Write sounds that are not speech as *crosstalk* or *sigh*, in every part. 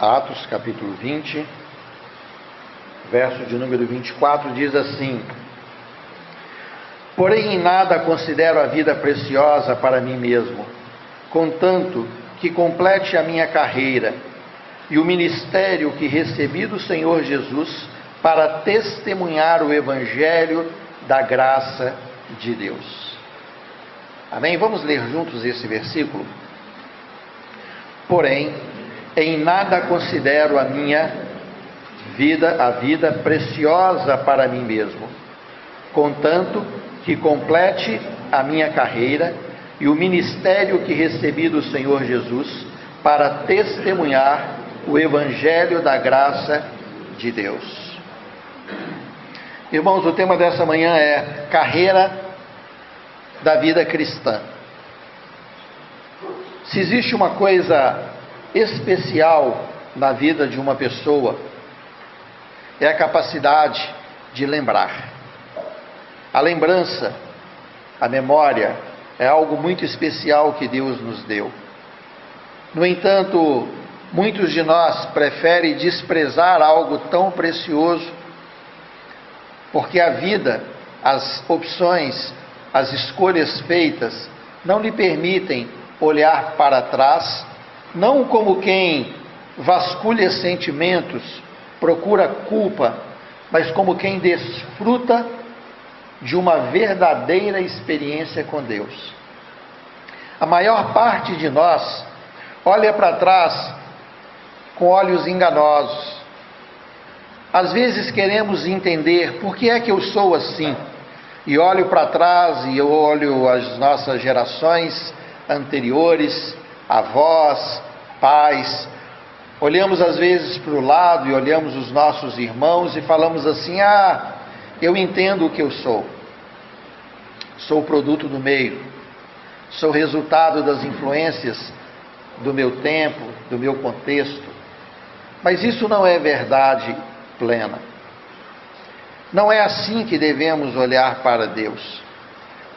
Atos capítulo 20, verso de número 24, diz assim: Porém, em nada considero a vida preciosa para mim mesmo, contanto que complete a minha carreira e o ministério que recebi do Senhor Jesus para testemunhar o Evangelho da graça de Deus. Amém? Vamos ler juntos esse versículo? Porém, em nada considero a minha vida, a vida preciosa para mim mesmo, contanto que complete a minha carreira e o ministério que recebi do Senhor Jesus para testemunhar o evangelho da graça de Deus. Irmãos, o tema dessa manhã é carreira da vida cristã. Se existe uma coisa especial na vida de uma pessoa, é a capacidade de lembrar. A lembrança, a memória, é algo muito especial que Deus nos deu. No entanto, muitos de nós preferem desprezar algo tão precioso, porque a vida, as opções, as escolhas feitas não lhe permitem olhar para trás, não como quem vasculha sentimentos, procura culpa, mas como quem desfruta de uma verdadeira experiência com Deus. A maior parte de nós olha para trás com olhos enganosos. Às vezes queremos entender por que é que eu sou assim. E olho para trás e eu olho as nossas gerações anteriores, avós, pais. Olhamos às vezes para o lado e olhamos os nossos irmãos e falamos assim: ah, eu entendo o que eu sou. Sou produto do meio, sou resultado das influências do meu tempo, do meu contexto. Mas isso não é verdade plena. Não é assim que devemos olhar para Deus.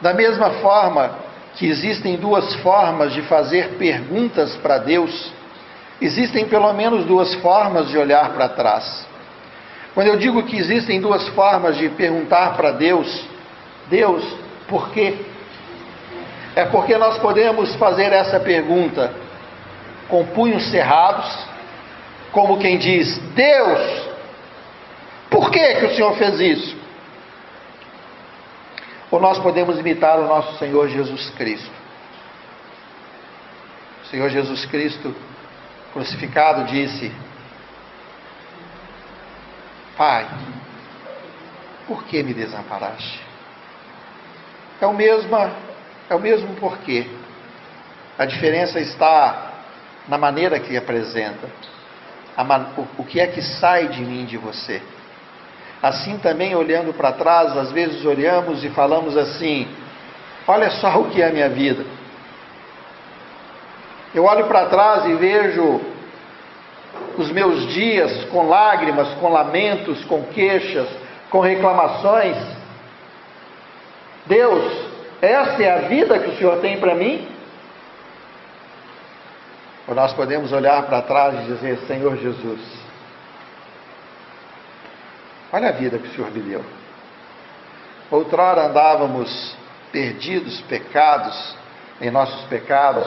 Da mesma forma que existem duas formas de fazer perguntas para Deus, existem pelo menos duas formas de olhar para trás. Quando eu digo que existem duas formas de perguntar para Deus, Deus, por quê? É porque nós podemos fazer essa pergunta com punhos cerrados, como quem diz: Deus, por que, que o Senhor fez isso? Ou nós podemos imitar o nosso Senhor Jesus Cristo. O Senhor Jesus Cristo, crucificado, disse: Pai, por que me desamparaste? É o mesmo, é o mesmo porquê. A diferença está na maneira que apresenta. o, que é que sai de mim, de você? Assim também, olhando para trás, às vezes olhamos e falamos assim: olha só o que é a minha vida. Eu olho para trás e vejo os meus dias com lágrimas, com lamentos, com queixas, com reclamações. Deus, essa é a vida que o Senhor tem para mim? Ou nós podemos olhar para trás e dizer: Senhor Jesus, Olha a vida que o Senhor me deu. Outrora andávamos perdidos, pecados, em nossos pecados,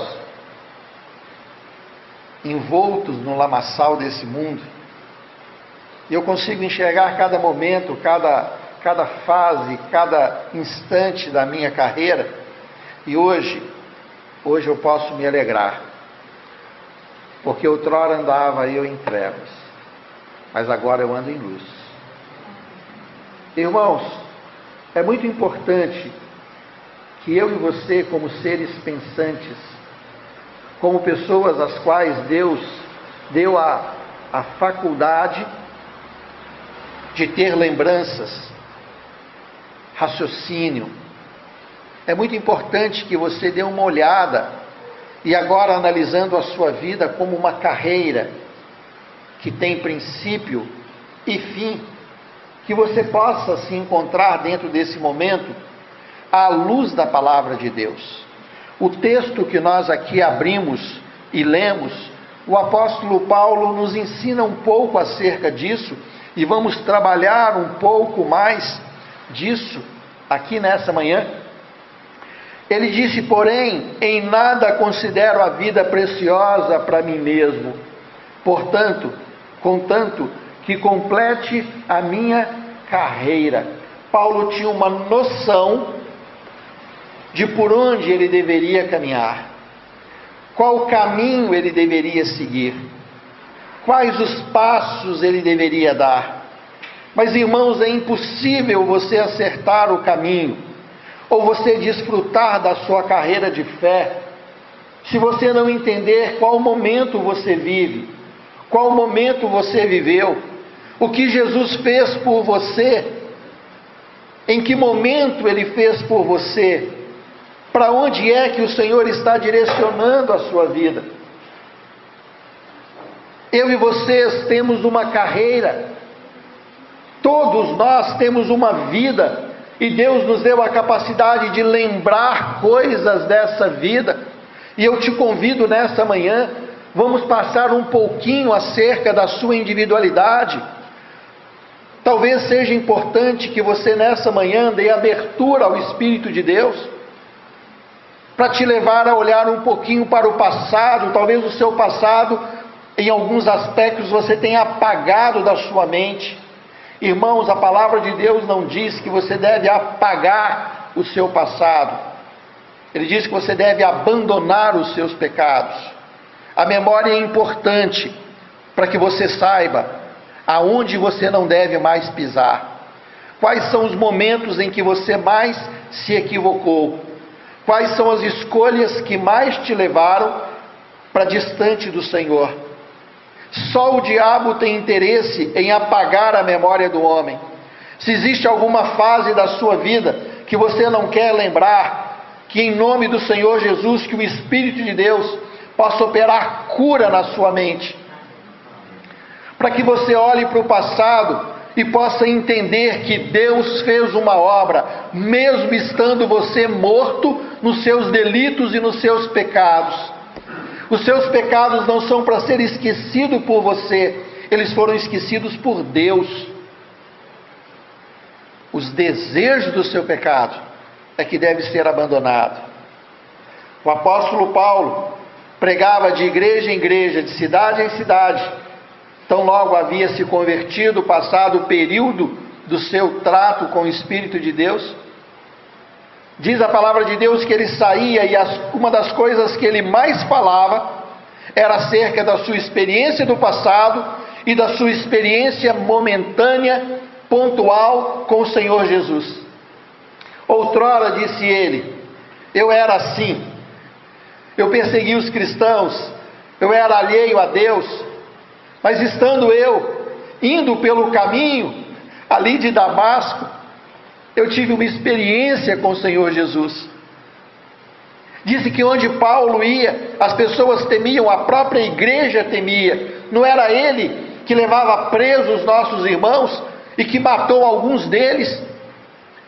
envoltos no lamaçal desse mundo. E eu consigo enxergar cada momento, cada, cada fase, cada instante da minha carreira. E hoje, hoje eu posso me alegrar. Porque outrora andava eu em trevas, mas agora eu ando em luz. Irmãos, é muito importante que eu e você, como seres pensantes, como pessoas às quais Deus deu a, a faculdade de ter lembranças, raciocínio, é muito importante que você dê uma olhada e agora analisando a sua vida como uma carreira que tem princípio e fim que você possa se encontrar dentro desse momento à luz da palavra de Deus. O texto que nós aqui abrimos e lemos o apóstolo Paulo nos ensina um pouco acerca disso e vamos trabalhar um pouco mais disso aqui nessa manhã. Ele disse, porém, em nada considero a vida preciosa para mim mesmo. Portanto, contanto que complete a minha carreira. Paulo tinha uma noção de por onde ele deveria caminhar, qual caminho ele deveria seguir, quais os passos ele deveria dar. Mas, irmãos, é impossível você acertar o caminho ou você desfrutar da sua carreira de fé se você não entender qual momento você vive, qual momento você viveu, o que Jesus fez por você, em que momento ele fez por você, para onde é que o Senhor está direcionando a sua vida. Eu e vocês temos uma carreira, todos nós temos uma vida, e Deus nos deu a capacidade de lembrar coisas dessa vida. E eu te convido nessa manhã, vamos passar um pouquinho acerca da sua individualidade. Talvez seja importante que você nessa manhã dê abertura ao Espírito de Deus para te levar a olhar um pouquinho para o passado, talvez o seu passado, em alguns aspectos, você tenha apagado da sua mente. Irmãos, a palavra de Deus não diz que você deve apagar o seu passado, ele diz que você deve abandonar os seus pecados. A memória é importante para que você saiba aonde você não deve mais pisar. Quais são os momentos em que você mais se equivocou? Quais são as escolhas que mais te levaram para distante do Senhor? Só o diabo tem interesse em apagar a memória do homem. Se existe alguma fase da sua vida que você não quer lembrar, que em nome do Senhor Jesus, que o Espírito de Deus possa operar cura na sua mente, para que você olhe para o passado e possa entender que Deus fez uma obra, mesmo estando você morto nos seus delitos e nos seus pecados. Os seus pecados não são para ser esquecidos por você, eles foram esquecidos por Deus. Os desejos do seu pecado é que deve ser abandonado. O apóstolo Paulo pregava de igreja em igreja, de cidade em cidade, Tão logo havia se convertido, passado o período do seu trato com o Espírito de Deus, diz a palavra de Deus que ele saía e as, uma das coisas que ele mais falava era acerca da sua experiência do passado e da sua experiência momentânea, pontual com o Senhor Jesus. Outrora, disse ele, eu era assim, eu persegui os cristãos, eu era alheio a Deus, mas estando eu indo pelo caminho ali de Damasco, eu tive uma experiência com o Senhor Jesus. Disse que onde Paulo ia, as pessoas temiam, a própria igreja temia. Não era ele que levava presos os nossos irmãos e que matou alguns deles?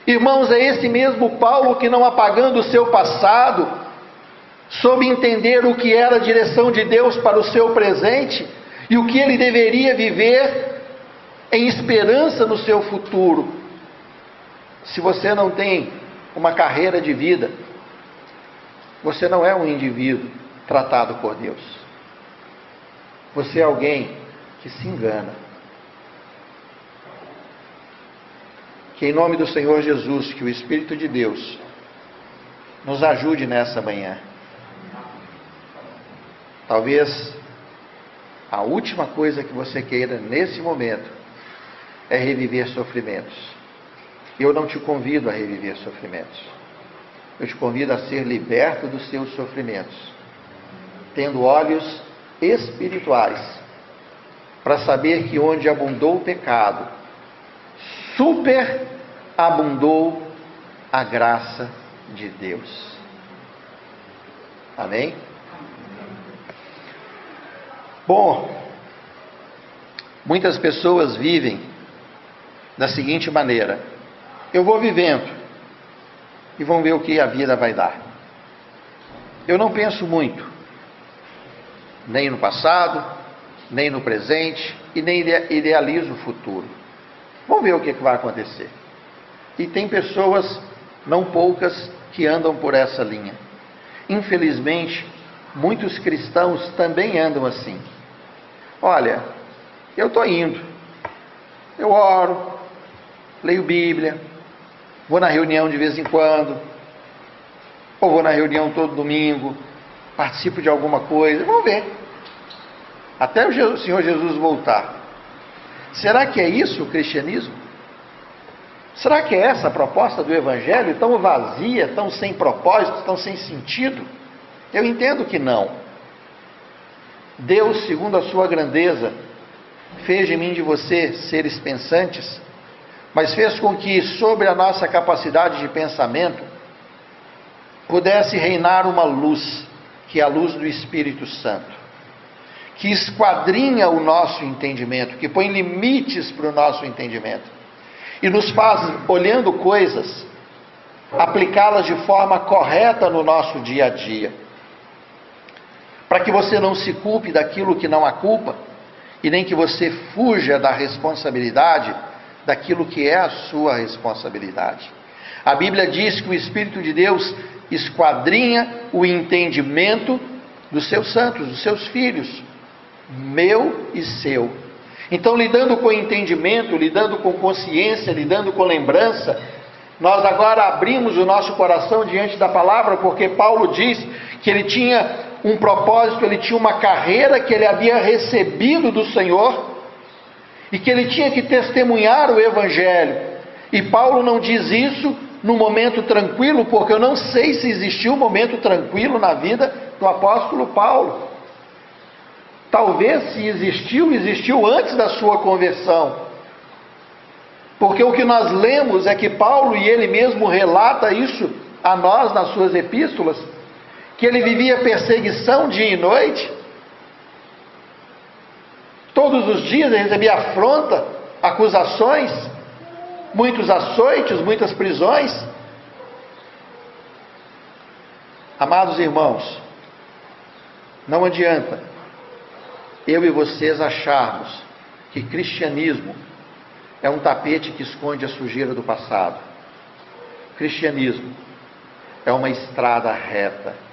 Irmãos, é esse mesmo Paulo que, não apagando o seu passado, soube entender o que era a direção de Deus para o seu presente, e o que ele deveria viver em esperança no seu futuro. Se você não tem uma carreira de vida, você não é um indivíduo tratado por Deus. Você é alguém que se engana. Que em nome do Senhor Jesus, que o Espírito de Deus nos ajude nessa manhã. Talvez a última coisa que você queira nesse momento é reviver sofrimentos. Eu não te convido a reviver sofrimentos. Eu te convido a ser liberto dos seus sofrimentos, tendo olhos espirituais, para saber que onde abundou o pecado, super abundou a graça de Deus. Amém? Bom, muitas pessoas vivem da seguinte maneira: eu vou vivendo e vão ver o que a vida vai dar. Eu não penso muito, nem no passado, nem no presente e nem idealizo o futuro. Vamos ver o que, que vai acontecer. E tem pessoas, não poucas, que andam por essa linha. Infelizmente, muitos cristãos também andam assim. Olha, eu estou indo, eu oro, leio Bíblia, vou na reunião de vez em quando, ou vou na reunião todo domingo, participo de alguma coisa, vamos ver. Até o Senhor Jesus voltar. Será que é isso o cristianismo? Será que é essa a proposta do Evangelho, tão vazia, tão sem propósito, tão sem sentido? Eu entendo que não. Deus, segundo a sua grandeza, fez de mim de você seres pensantes, mas fez com que sobre a nossa capacidade de pensamento pudesse reinar uma luz, que é a luz do Espírito Santo, que esquadrinha o nosso entendimento, que põe limites para o nosso entendimento e nos faz, olhando coisas, aplicá-las de forma correta no nosso dia a dia. Para que você não se culpe daquilo que não há culpa e nem que você fuja da responsabilidade daquilo que é a sua responsabilidade. A Bíblia diz que o Espírito de Deus esquadrinha o entendimento dos seus santos, dos seus filhos, meu e seu. Então, lidando com entendimento, lidando com consciência, lidando com lembrança, nós agora abrimos o nosso coração diante da palavra, porque Paulo diz que ele tinha um propósito, ele tinha uma carreira que ele havia recebido do Senhor e que ele tinha que testemunhar o Evangelho. E Paulo não diz isso no momento tranquilo, porque eu não sei se existiu um momento tranquilo na vida do apóstolo Paulo. Talvez se existiu, existiu antes da sua conversão. Porque o que nós lemos é que Paulo e ele mesmo relata isso a nós nas suas epístolas, que ele vivia perseguição dia e noite. Todos os dias ele recebia afronta, acusações, muitos açoites, muitas prisões. Amados irmãos, não adianta eu e vocês acharmos que cristianismo é um tapete que esconde a sujeira do passado. Cristianismo é uma estrada reta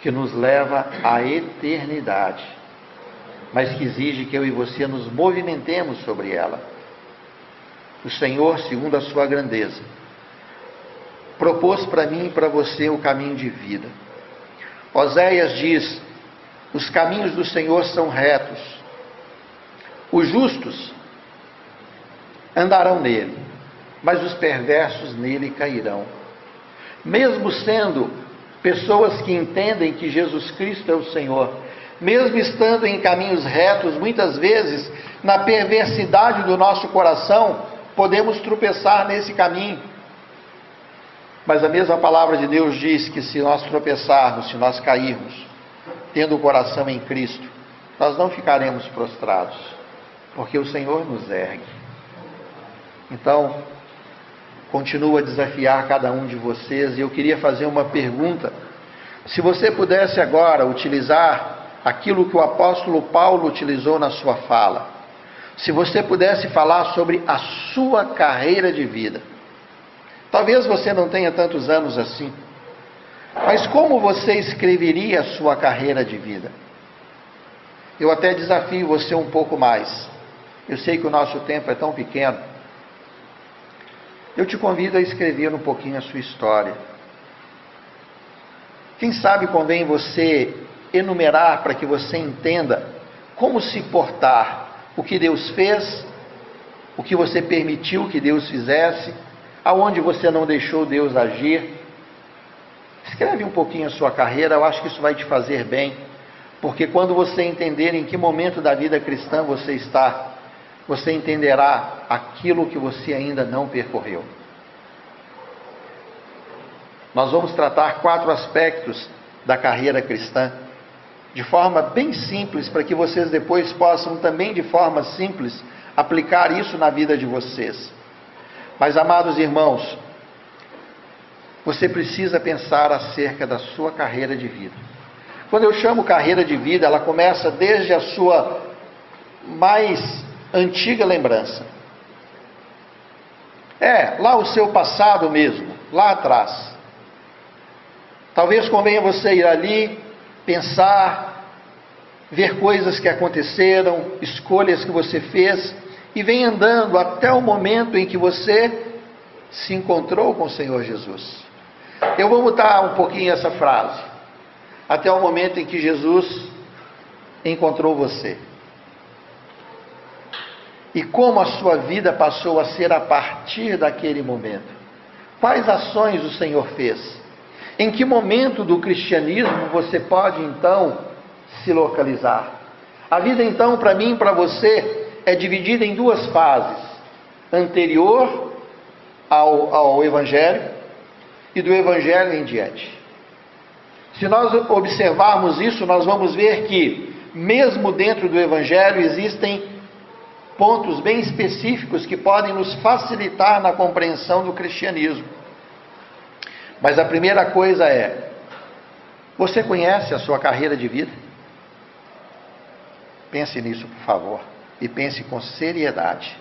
que nos leva à eternidade, mas que exige que eu e você nos movimentemos sobre ela. O Senhor, segundo a sua grandeza, propôs para mim e para você o caminho de vida. Oséias diz: os caminhos do Senhor são retos. Os justos andarão nele, mas os perversos nele cairão. Mesmo sendo pessoas que entendem que Jesus Cristo é o Senhor, mesmo estando em caminhos retos, muitas vezes, na perversidade do nosso coração, podemos tropeçar nesse caminho. Mas a mesma palavra de Deus diz que se nós tropeçarmos, se nós cairmos, tendo o coração em Cristo, nós não ficaremos prostrados, porque o Senhor nos ergue. Então, continuo a desafiar cada um de vocês e eu queria fazer uma pergunta. Se você pudesse agora utilizar aquilo que o apóstolo Paulo utilizou na sua fala, se você pudesse falar sobre a sua carreira de vida, talvez você não tenha tantos anos assim, mas como você escreveria a sua carreira de vida? Eu até desafio você um pouco mais. Eu sei que o nosso tempo é tão pequeno. Eu te convido a escrever um pouquinho a sua história. Quem sabe convém você enumerar para que você entenda como se portar, o que Deus fez, o que você permitiu que Deus fizesse, aonde você não deixou Deus agir Escreve um pouquinho a sua carreira, eu acho que isso vai te fazer bem, porque quando você entender em que momento da vida cristã você está, você entenderá aquilo que você ainda não percorreu. Nós vamos tratar quatro aspectos da carreira cristã, de forma bem simples, para que vocês depois possam também, de forma simples, aplicar isso na vida de vocês. Mas, amados irmãos, você precisa pensar acerca da sua carreira de vida. Quando eu chamo carreira de vida, ela começa desde a sua mais antiga lembrança. É, lá o seu passado mesmo, lá atrás. Talvez convenha você ir ali, pensar, ver coisas que aconteceram, escolhas que você fez, e vem andando até o momento em que você se encontrou com o Senhor Jesus. Eu vou mudar um pouquinho essa frase. Até o momento em que Jesus encontrou você. E como a sua vida passou a ser a partir daquele momento? Quais ações o Senhor fez? Em que momento do cristianismo você pode então se localizar? A vida então, para mim e para você, é dividida em duas fases: anterior ao, ao Evangelho e do Evangelho em diante. Se nós observarmos isso, nós vamos ver que, mesmo dentro do Evangelho, existem pontos bem específicos que podem nos facilitar na compreensão do cristianismo. Mas a primeira coisa é: você conhece a sua carreira de vida? Pense nisso, por favor, e pense com seriedade.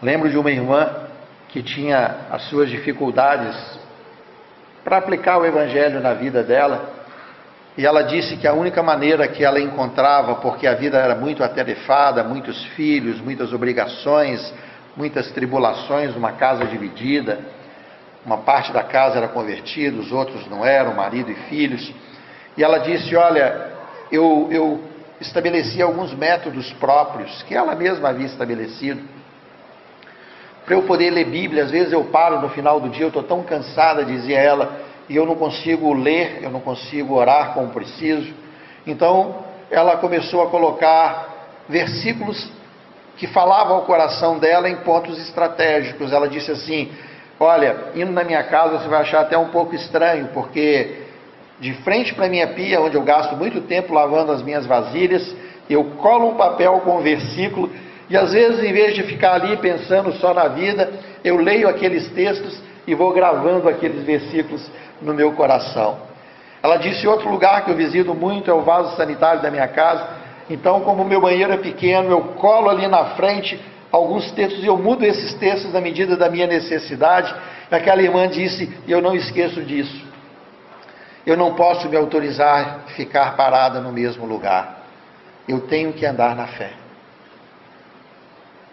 Lembro de uma irmã que tinha as suas dificuldades para aplicar o Evangelho na vida dela, e ela disse que a única maneira que ela encontrava, porque a vida era muito atarefada, muitos filhos, muitas obrigações, muitas tribulações, uma casa dividida, uma parte da casa era convertida, os outros não eram, marido e filhos, e ela disse: Olha, eu, eu estabeleci alguns métodos próprios que ela mesma havia estabelecido para eu poder ler Bíblia. Às vezes eu paro no final do dia, eu estou tão cansada, dizia ela, e eu não consigo ler, eu não consigo orar como preciso. Então ela começou a colocar versículos que falavam ao coração dela em pontos estratégicos. Ela disse assim: Olha, indo na minha casa você vai achar até um pouco estranho, porque de frente para a minha pia, onde eu gasto muito tempo lavando as minhas vasilhas, eu colo um papel com um versículo e às vezes, em vez de ficar ali pensando só na vida, eu leio aqueles textos e vou gravando aqueles versículos no meu coração. Ela disse: outro lugar que eu visito muito é o vaso sanitário da minha casa. Então, como o meu banheiro é pequeno, eu colo ali na frente alguns textos e eu mudo esses textos na medida da minha necessidade. Aquela irmã disse: eu não esqueço disso. Eu não posso me autorizar a ficar parada no mesmo lugar. Eu tenho que andar na fé.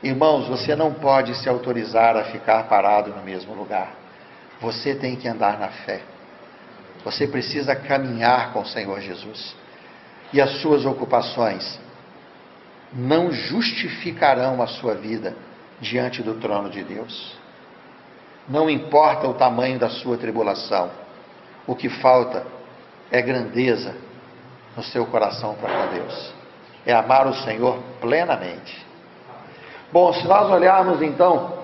Irmãos, você não pode se autorizar a ficar parado no mesmo lugar. Você tem que andar na fé. Você precisa caminhar com o Senhor Jesus. E as suas ocupações não justificarão a sua vida diante do trono de Deus. Não importa o tamanho da sua tribulação, o que falta é grandeza no seu coração para com Deus. É amar o Senhor plenamente. Bom, se nós olharmos então,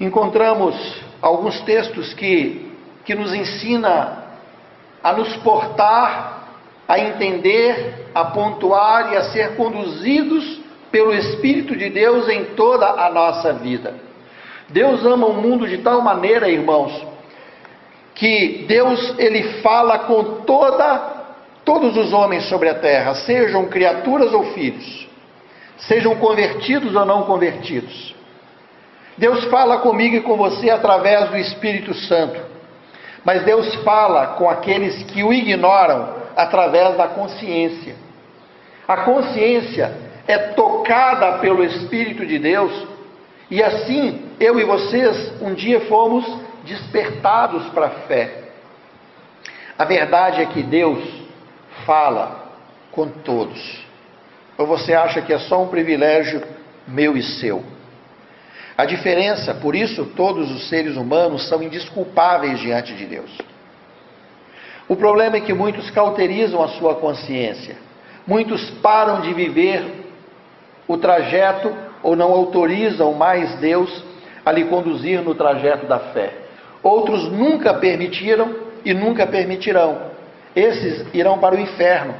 encontramos alguns textos que, que nos ensina a nos portar, a entender, a pontuar e a ser conduzidos pelo Espírito de Deus em toda a nossa vida. Deus ama o mundo de tal maneira, irmãos, que Deus ele fala com toda todos os homens sobre a terra, sejam criaturas ou filhos sejam convertidos ou não convertidos. Deus fala comigo e com você através do Espírito Santo, mas Deus fala com aqueles que o ignoram através da consciência. A consciência é tocada pelo Espírito de Deus e assim eu e vocês um dia fomos despertados para a fé. A verdade é que Deus fala com todos. Ou você acha que é só um privilégio meu e seu? A diferença, por isso, todos os seres humanos são indisculpáveis diante de Deus. O problema é que muitos cauterizam a sua consciência, muitos param de viver o trajeto ou não autorizam mais Deus a lhe conduzir no trajeto da fé. Outros nunca permitiram e nunca permitirão. Esses irão para o inferno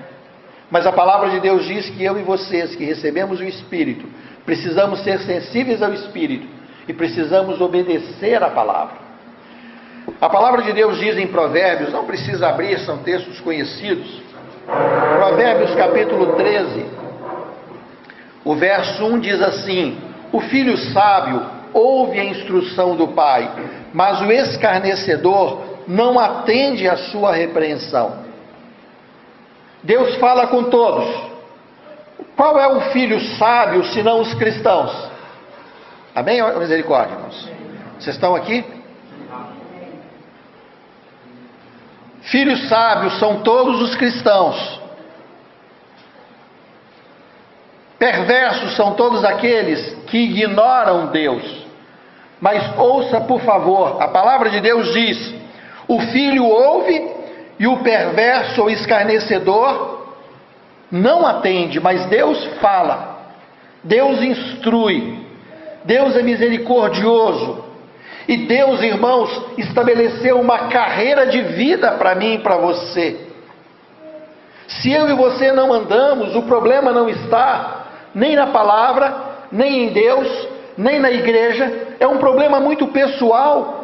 mas a palavra de Deus diz que eu e vocês que recebemos o Espírito, precisamos ser sensíveis ao Espírito e precisamos obedecer à palavra. A palavra de Deus diz em Provérbios, não precisa abrir, são textos conhecidos. Provérbios capítulo 13, o verso 1 diz assim: O filho sábio ouve a instrução do pai, mas o escarnecedor não atende à sua repreensão. Deus fala com todos. Qual é o filho sábio senão os cristãos? Amém? Misericórdia, irmãos. Vocês estão aqui? Filhos sábios são todos os cristãos. Perversos são todos aqueles que ignoram Deus. Mas ouça, por favor, a palavra de Deus diz: o filho ouve e o perverso ou escarnecedor não atende, mas Deus fala, Deus instrui, Deus é misericordioso. E Deus, irmãos, estabeleceu uma carreira de vida para mim e para você. Se eu e você não andamos, o problema não está nem na palavra, nem em Deus, nem na igreja, é um problema muito pessoal.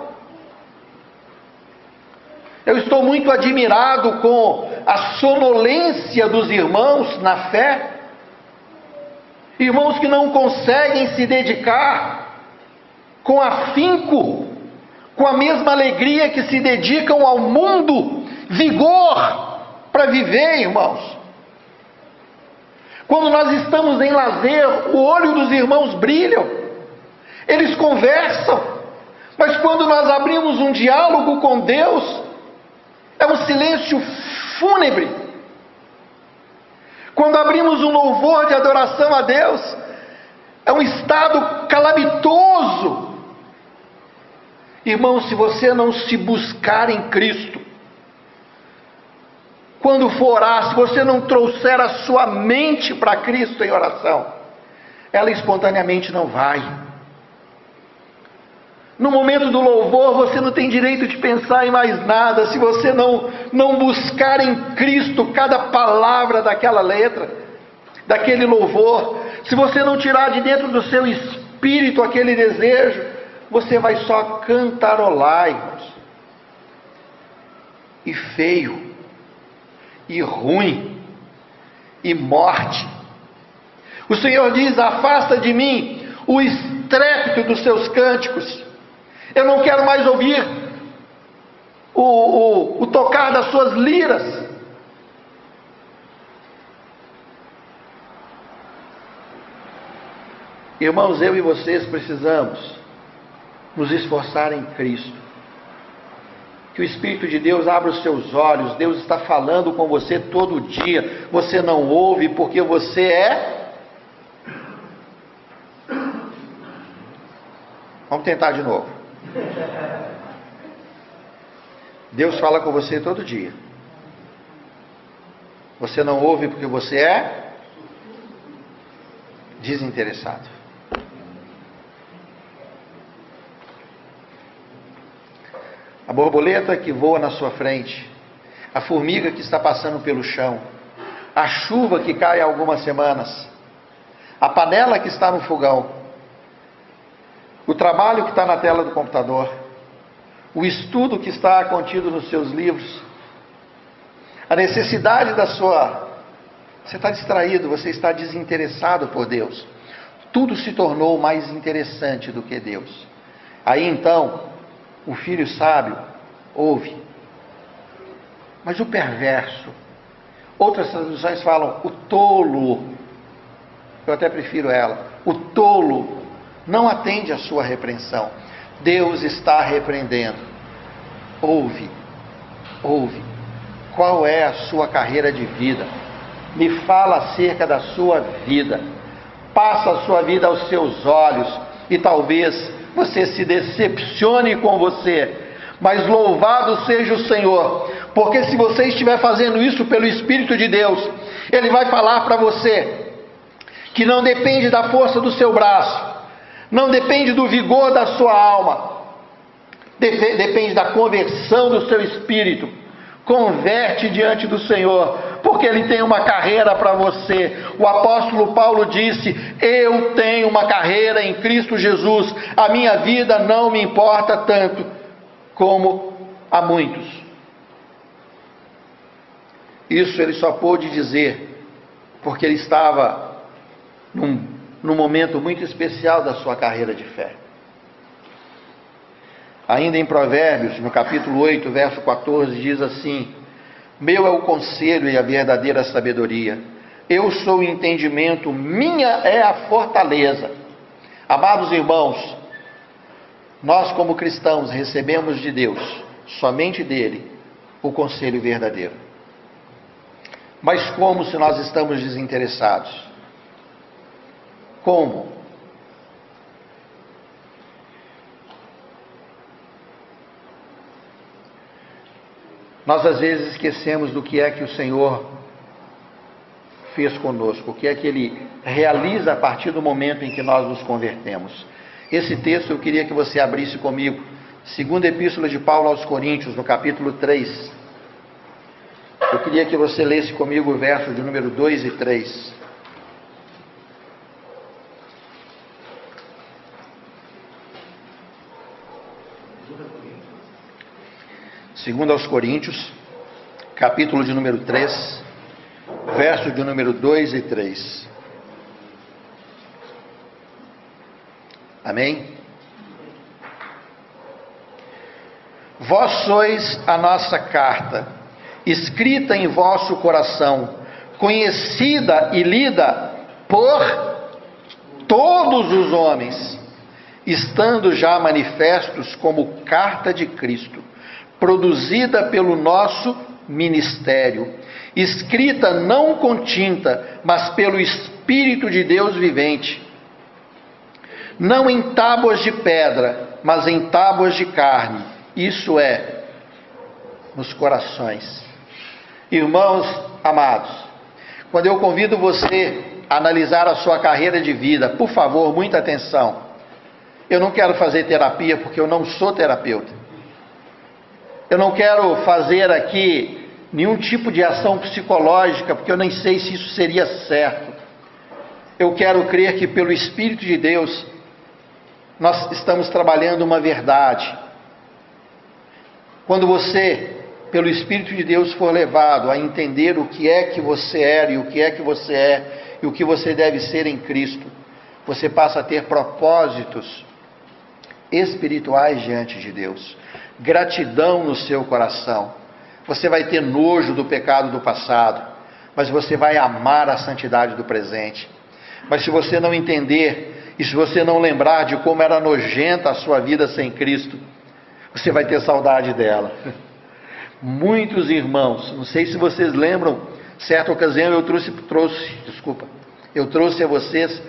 Eu estou muito admirado com a sonolência dos irmãos na fé, irmãos que não conseguem se dedicar com afinco, com a mesma alegria que se dedicam ao mundo, vigor para viver, irmãos. Quando nós estamos em lazer, o olho dos irmãos brilham, eles conversam, mas quando nós abrimos um diálogo com Deus, é um silêncio fúnebre. Quando abrimos um louvor de adoração a Deus, é um estado calamitoso. Irmão, se você não se buscar em Cristo, quando for orar, se você não trouxer a sua mente para Cristo em oração, ela espontaneamente não vai. No momento do louvor, você não tem direito de pensar em mais nada, se você não, não buscar em Cristo cada palavra daquela letra, daquele louvor, se você não tirar de dentro do seu espírito aquele desejo, você vai só cantarolar, irmãos. E feio, e ruim, e morte. O Senhor diz: afasta de mim o estrépito dos seus cânticos. Eu não quero mais ouvir o, o, o tocar das suas liras. Irmãos, eu e vocês precisamos nos esforçar em Cristo. Que o Espírito de Deus abra os seus olhos. Deus está falando com você todo dia. Você não ouve porque você é. Vamos tentar de novo. Deus fala com você todo dia. Você não ouve porque você é desinteressado. A borboleta que voa na sua frente, a formiga que está passando pelo chão, a chuva que cai há algumas semanas, a panela que está no fogão, o trabalho que está na tela do computador, o estudo que está contido nos seus livros, a necessidade da sua. Você está distraído, você está desinteressado por Deus. Tudo se tornou mais interessante do que Deus. Aí então, o filho sábio ouve. Mas o perverso, outras traduções falam o tolo, eu até prefiro ela, o tolo não atende à sua repreensão. Deus está repreendendo. Ouve, ouve. Qual é a sua carreira de vida? Me fala acerca da sua vida. Passa a sua vida aos seus olhos e talvez você se decepcione com você. Mas louvado seja o Senhor, porque se você estiver fazendo isso pelo Espírito de Deus, Ele vai falar para você que não depende da força do seu braço, não depende do vigor da sua alma, depende da conversão do seu espírito. Converte diante do Senhor, porque Ele tem uma carreira para você. O apóstolo Paulo disse: Eu tenho uma carreira em Cristo Jesus, a minha vida não me importa tanto como a muitos. Isso ele só pôde dizer porque ele estava num, num momento muito especial da sua carreira de fé. Ainda em Provérbios, no capítulo 8, verso 14, diz assim: Meu é o conselho e a verdadeira sabedoria. Eu sou o entendimento, minha é a fortaleza. Amados irmãos, nós, como cristãos, recebemos de Deus, somente dele, o conselho verdadeiro. Mas como se nós estamos desinteressados? Como? Nós às vezes esquecemos do que é que o Senhor fez conosco, o que é que Ele realiza a partir do momento em que nós nos convertemos. Esse texto eu queria que você abrisse comigo, segunda epístola de Paulo aos Coríntios, no capítulo 3. Eu queria que você lesse comigo o verso de número 2 e 3. Segundo aos Coríntios, capítulo de número 3, verso de número 2 e 3. Amém? Vós sois a nossa carta, escrita em vosso coração, conhecida e lida por todos os homens, estando já manifestos como carta de Cristo, produzida pelo nosso ministério, escrita não com tinta, mas pelo Espírito de Deus vivente não em tábuas de pedra, mas em tábuas de carne, isso é, nos corações. Irmãos amados, quando eu convido você a analisar a sua carreira de vida, por favor, muita atenção. Eu não quero fazer terapia porque eu não sou terapeuta. Eu não quero fazer aqui nenhum tipo de ação psicológica porque eu nem sei se isso seria certo. Eu quero crer que pelo Espírito de Deus nós estamos trabalhando uma verdade. Quando você, pelo Espírito de Deus, for levado a entender o que é que você era e o que é que você é e o que você deve ser em Cristo, você passa a ter propósitos espirituais diante de Deus, gratidão no seu coração. Você vai ter nojo do pecado do passado, mas você vai amar a santidade do presente. Mas se você não entender e se você não lembrar de como era nojenta a sua vida sem Cristo, você vai ter saudade dela. Muitos irmãos, não sei se vocês lembram, certa ocasião eu trouxe, trouxe, desculpa, eu trouxe a vocês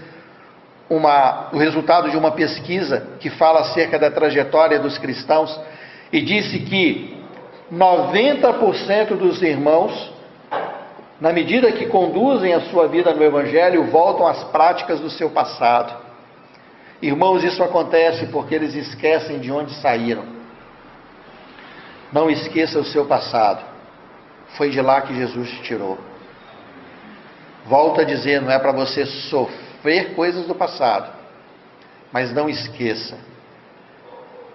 uma, o resultado de uma pesquisa que fala acerca da trajetória dos cristãos e disse que 90% dos irmãos, na medida que conduzem a sua vida no Evangelho, voltam às práticas do seu passado. Irmãos, isso acontece porque eles esquecem de onde saíram. Não esqueça o seu passado. Foi de lá que Jesus te tirou. Volto a dizer, não é para você sofrer coisas do passado, mas não esqueça.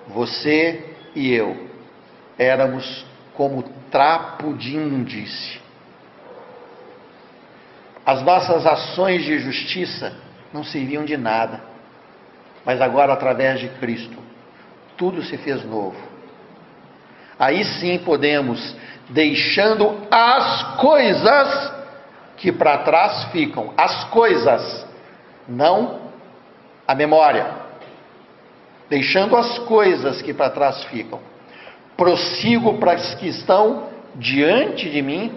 Você e eu éramos como trapo de imundície. As nossas ações de justiça não serviam de nada mas agora através de Cristo, tudo se fez novo. Aí sim podemos, deixando as coisas que para trás ficam, as coisas, não a memória, deixando as coisas que para trás ficam, prossigo para as que estão diante de mim,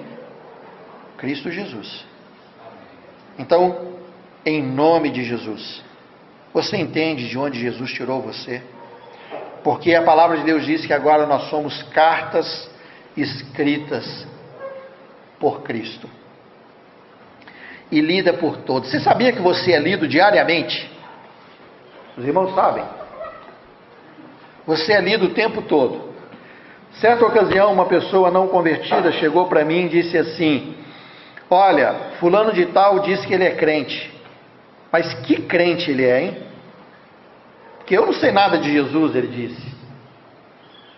Cristo Jesus. Então, em nome de Jesus, você entende de onde Jesus tirou você? Porque a palavra de Deus diz que agora nós somos cartas escritas por Cristo e lida por todos. Você sabia que você é lido diariamente? Os irmãos sabem. Você é lido o tempo todo. Certa ocasião, uma pessoa não convertida chegou para mim e disse assim: Olha, Fulano de Tal disse que ele é crente. Mas que crente ele é, hein? Porque eu não sei nada de Jesus, ele disse.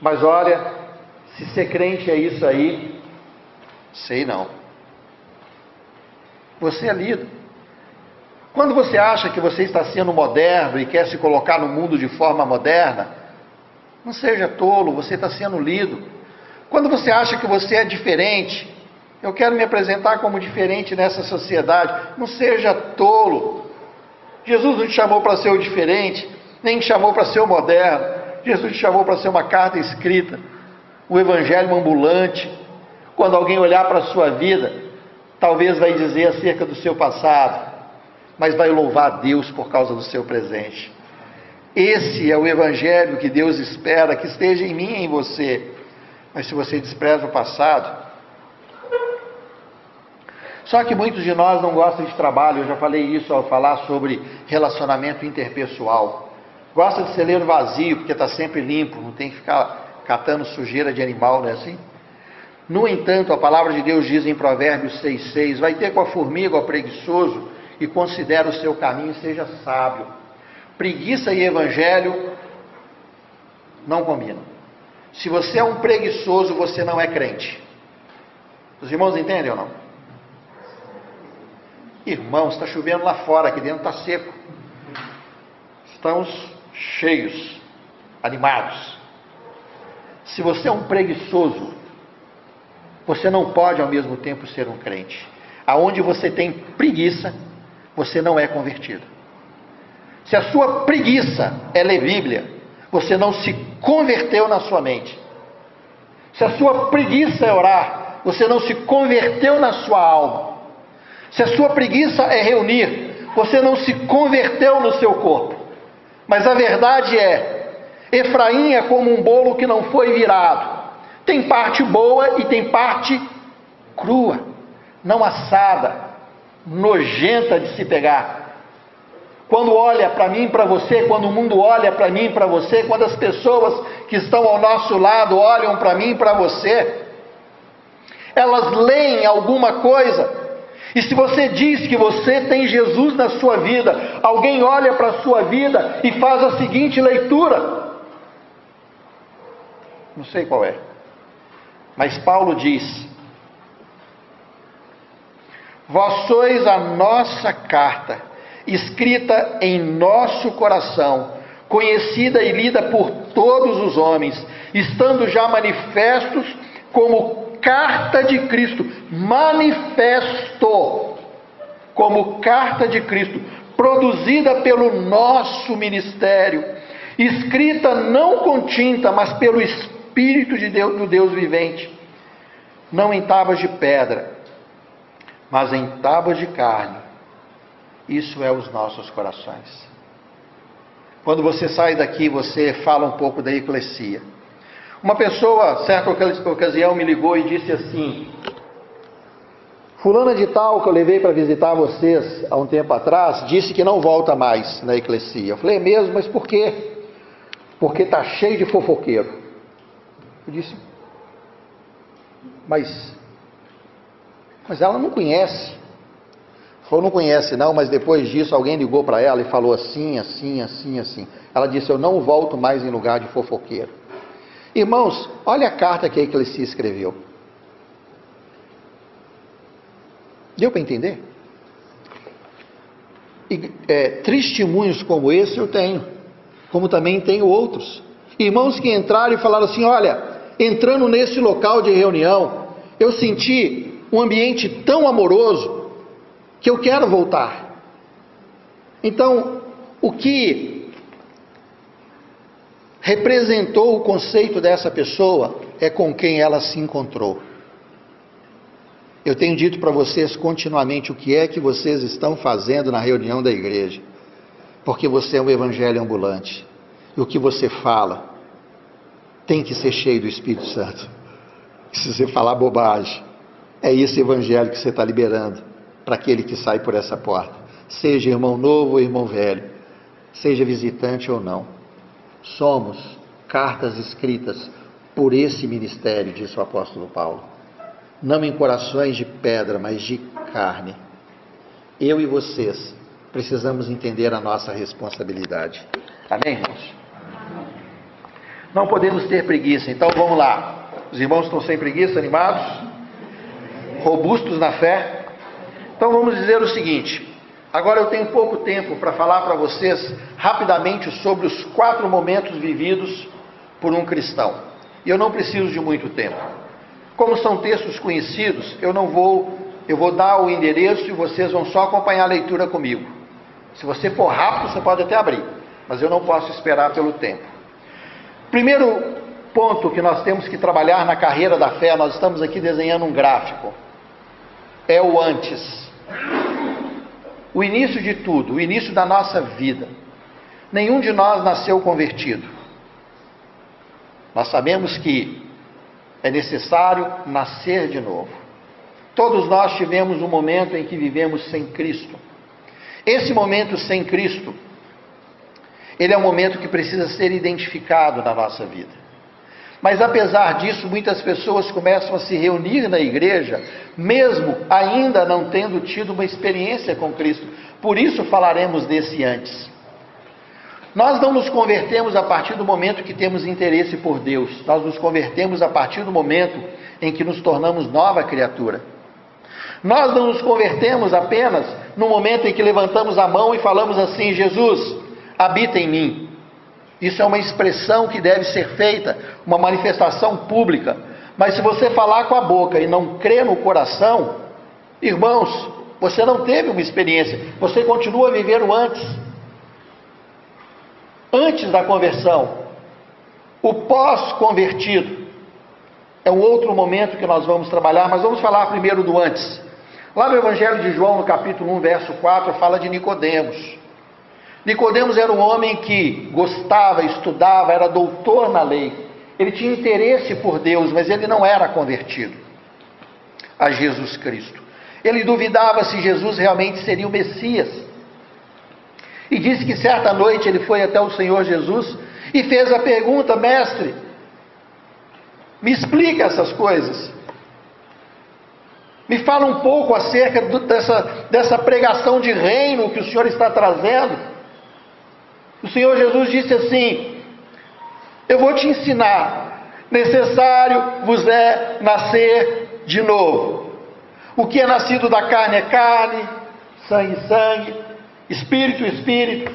Mas olha, Se ser crente é isso aí, sei não. Você é lido. Quando você acha que você está sendo moderno e quer se colocar no mundo de forma moderna, não seja tolo, você está sendo lido. Quando você acha que você é diferente, eu quero me apresentar como diferente nessa sociedade, não seja tolo. Jesus não te chamou para ser o diferente, nem te chamou para ser o moderno. Jesus te chamou para ser uma carta escrita, o evangelho ambulante. Quando alguém olhar para a sua vida, talvez vai dizer acerca do seu passado, mas vai louvar a Deus por causa do seu presente. Esse é o evangelho que Deus espera que esteja em mim e em você. Mas se você despreza o passado, só que muitos de nós não gostam de trabalho, eu já falei isso ao falar sobre relacionamento interpessoal. Gosta de celeiro vazio, porque está sempre limpo, não tem que ficar catando sujeira de animal, não é assim? No entanto, a palavra de Deus diz em Provérbios 6,6: Vai ter com a formiga, o preguiçoso, e considera o seu caminho seja sábio. Preguiça e evangelho não combinam. Se você é um preguiçoso, você não é crente. Os irmãos entendem ou não? Irmãos, está chovendo lá fora, aqui dentro está seco. Estamos cheios, animados. Se você é um preguiçoso, você não pode ao mesmo tempo ser um crente. Aonde você tem preguiça, você não é convertido. Se a sua preguiça é ler Bíblia, você não se converteu na sua mente. Se a sua preguiça é orar, você não se converteu na sua alma. Se a sua preguiça é reunir, você não se converteu no seu corpo. Mas a verdade é: Efraim é como um bolo que não foi virado. Tem parte boa e tem parte crua, não assada, nojenta de se pegar. Quando olha para mim, para você, quando o mundo olha para mim, para você, quando as pessoas que estão ao nosso lado olham para mim, para você, elas leem alguma coisa e se você diz que você tem Jesus na sua vida, alguém olha para a sua vida e faz a seguinte leitura. Não sei qual é. Mas Paulo diz: Vós sois a nossa carta, escrita em nosso coração, conhecida e lida por todos os homens, estando já manifestos como carta de Cristo, manifesto como carta de Cristo, produzida pelo nosso ministério, escrita não com tinta, mas pelo Espírito de Deus, do Deus vivente, não em tábuas de pedra, mas em tábuas de carne. Isso é os nossos corações. Quando você sai daqui, você fala um pouco da eclesia. Uma pessoa, certa ocasião, me ligou e disse assim: Fulana de tal que eu levei para visitar vocês há um tempo atrás, disse que não volta mais na eclesia. Eu falei, é mesmo, mas por quê? Porque está cheio de fofoqueiro. Eu disse, mas, mas ela não conhece. Falou, não conhece não, mas depois disso alguém ligou para ela e falou assim, assim, assim, assim. Ela disse, eu não volto mais em lugar de fofoqueiro. Irmãos, olha a carta que a Eclesia escreveu. Deu para entender? E, é, como esse eu tenho, como também tenho outros. Irmãos que entraram e falaram assim: olha, entrando nesse local de reunião, eu senti um ambiente tão amoroso que eu quero voltar. Então, o que representou o conceito dessa pessoa é com quem ela se encontrou. Eu tenho dito para vocês continuamente o que é que vocês estão fazendo na reunião da igreja, porque você é um evangelho ambulante. E o que você fala tem que ser cheio do Espírito Santo. Se você falar bobagem, é esse evangelho que você está liberando para aquele que sai por essa porta, seja irmão novo ou irmão velho, seja visitante ou não. Somos cartas escritas por esse ministério, disse o apóstolo Paulo. Não em corações de pedra, mas de carne. Eu e vocês precisamos entender a nossa responsabilidade. Amém, irmãos? Não podemos ter preguiça, então vamos lá. Os irmãos estão sem preguiça, animados? Robustos na fé? Então vamos dizer o seguinte: agora eu tenho pouco tempo para falar para vocês rapidamente sobre os quatro momentos vividos por um cristão. E eu não preciso de muito tempo. Como são textos conhecidos, eu não vou, eu vou dar o endereço e vocês vão só acompanhar a leitura comigo. Se você for rápido, você pode até abrir, mas eu não posso esperar pelo tempo. Primeiro ponto que nós temos que trabalhar na carreira da fé, nós estamos aqui desenhando um gráfico. É o antes. O início de tudo, o início da nossa vida. Nenhum de nós nasceu convertido. Nós sabemos que é necessário nascer de novo. Todos nós tivemos um momento em que vivemos sem Cristo. Esse momento sem Cristo, ele é um momento que precisa ser identificado na nossa vida. Mas apesar disso, muitas pessoas começam a se reunir na igreja, mesmo ainda não tendo tido uma experiência com Cristo. Por isso falaremos desse antes. Nós não nos convertemos a partir do momento que temos interesse por Deus, nós nos convertemos a partir do momento em que nos tornamos nova criatura. Nós não nos convertemos apenas no momento em que levantamos a mão e falamos assim: Jesus, habita em mim. Isso é uma expressão que deve ser feita, uma manifestação pública. Mas se você falar com a boca e não crer no coração, irmãos, você não teve uma experiência, você continua a viver o antes antes da conversão. O pós-convertido é um outro momento que nós vamos trabalhar, mas vamos falar primeiro do antes. Lá no Evangelho de João, no capítulo 1, verso 4, fala de Nicodemos. Nicodemos era um homem que gostava, estudava, era doutor na lei. Ele tinha interesse por Deus, mas ele não era convertido a Jesus Cristo. Ele duvidava se Jesus realmente seria o Messias. E disse que certa noite ele foi até o Senhor Jesus e fez a pergunta: Mestre, me explica essas coisas. Me fala um pouco acerca do, dessa, dessa pregação de reino que o Senhor está trazendo. O Senhor Jesus disse assim: Eu vou te ensinar, necessário vos é nascer de novo. O que é nascido da carne é carne, sangue, sangue, Espírito, espírito.